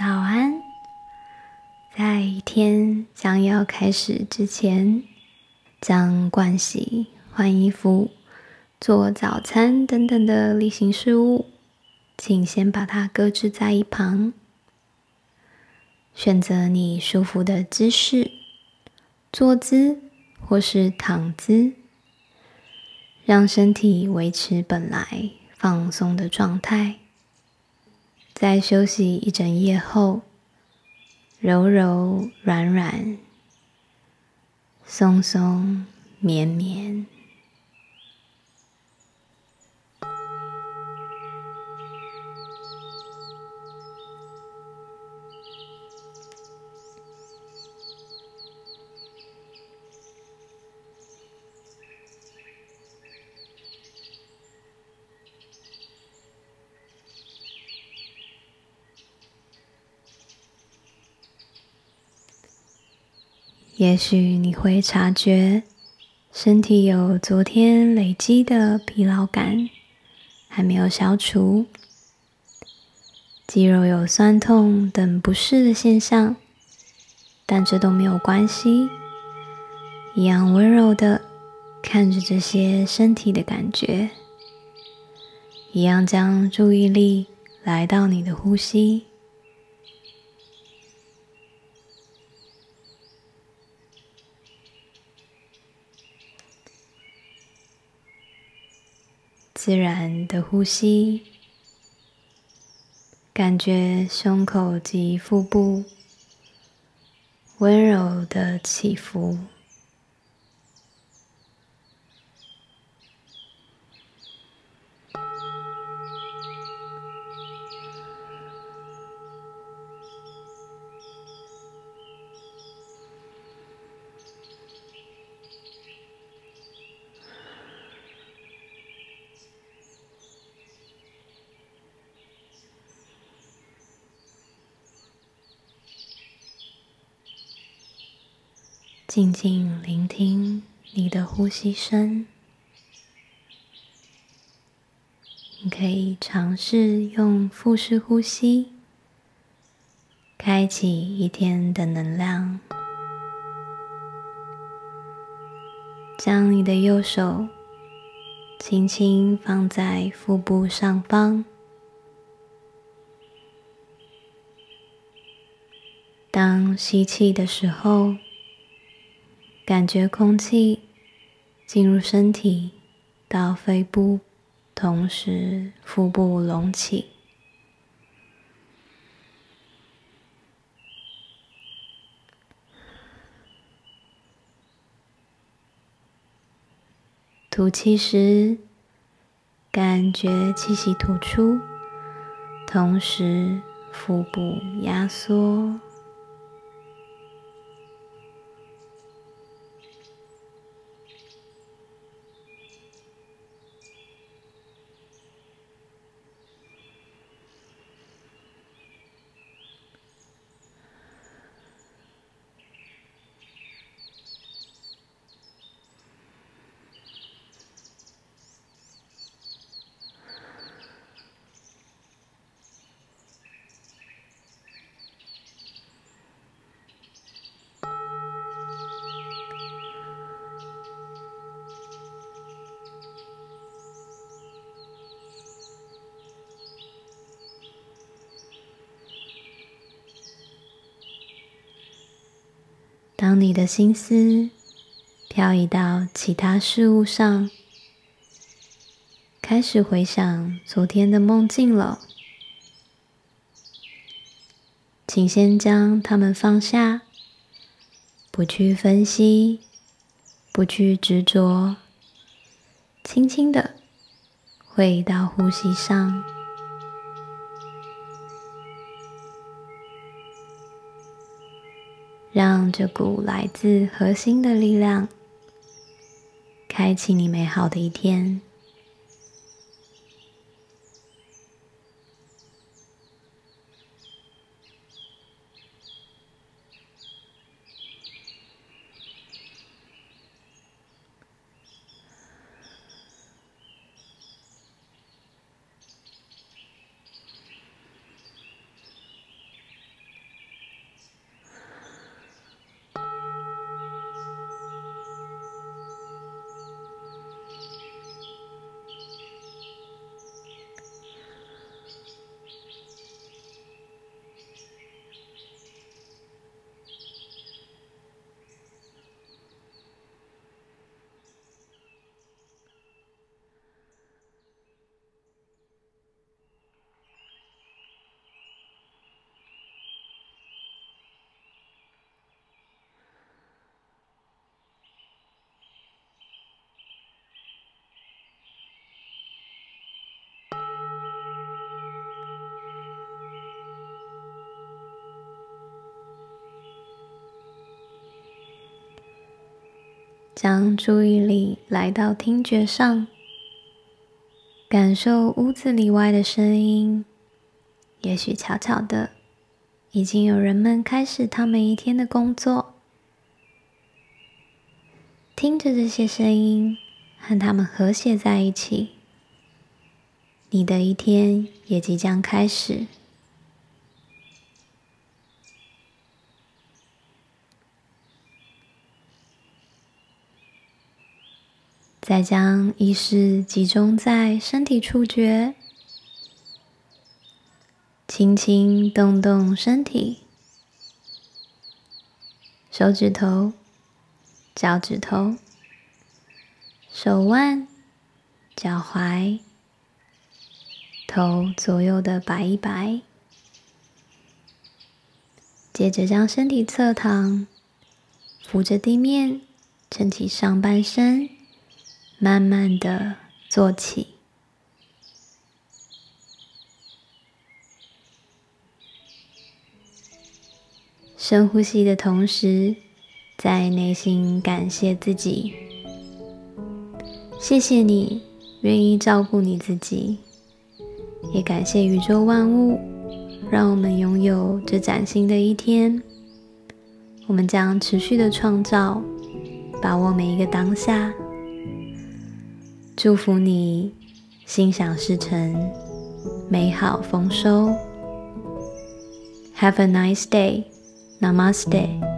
早安，在一天将要开始之前，将盥洗、换衣服、做早餐等等的例行事务，请先把它搁置在一旁，选择你舒服的姿势，坐姿或是躺姿，让身体维持本来放松的状态。在休息一整夜后，柔柔软软、松松绵绵。也许你会察觉身体有昨天累积的疲劳感还没有消除，肌肉有酸痛等不适的现象，但这都没有关系，一样温柔的看着这些身体的感觉，一样将注意力来到你的呼吸。自然的呼吸，感觉胸口及腹部温柔的起伏。静静聆听你的呼吸声，你可以尝试用腹式呼吸，开启一天的能量。将你的右手轻轻放在腹部上方，当吸气的时候，感觉空气进入身体到肺部，同时腹部隆起。吐气时，感觉气息吐出，同时腹部压缩。当你的心思漂移到其他事物上，开始回想昨天的梦境了，请先将它们放下，不去分析，不去执着，轻轻的回到呼吸上。让这股来自核心的力量，开启你美好的一天。将注意力来到听觉上，感受屋子里外的声音。也许悄悄的，已经有人们开始他们一天的工作。听着这些声音，和他们和谐在一起，你的一天也即将开始。再将意识集中在身体触觉，轻轻动动身体，手指头、脚趾头、手腕、脚踝，头左右的摆一摆。接着将身体侧躺，扶着地面，撑起上半身。慢慢的坐起，深呼吸的同时，在内心感谢自己，谢谢你愿意照顾你自己，也感谢宇宙万物，让我们拥有这崭新的一天。我们将持续的创造，把握每一个当下。祝福你，心想事成，美好丰收。Have a nice day. Namaste.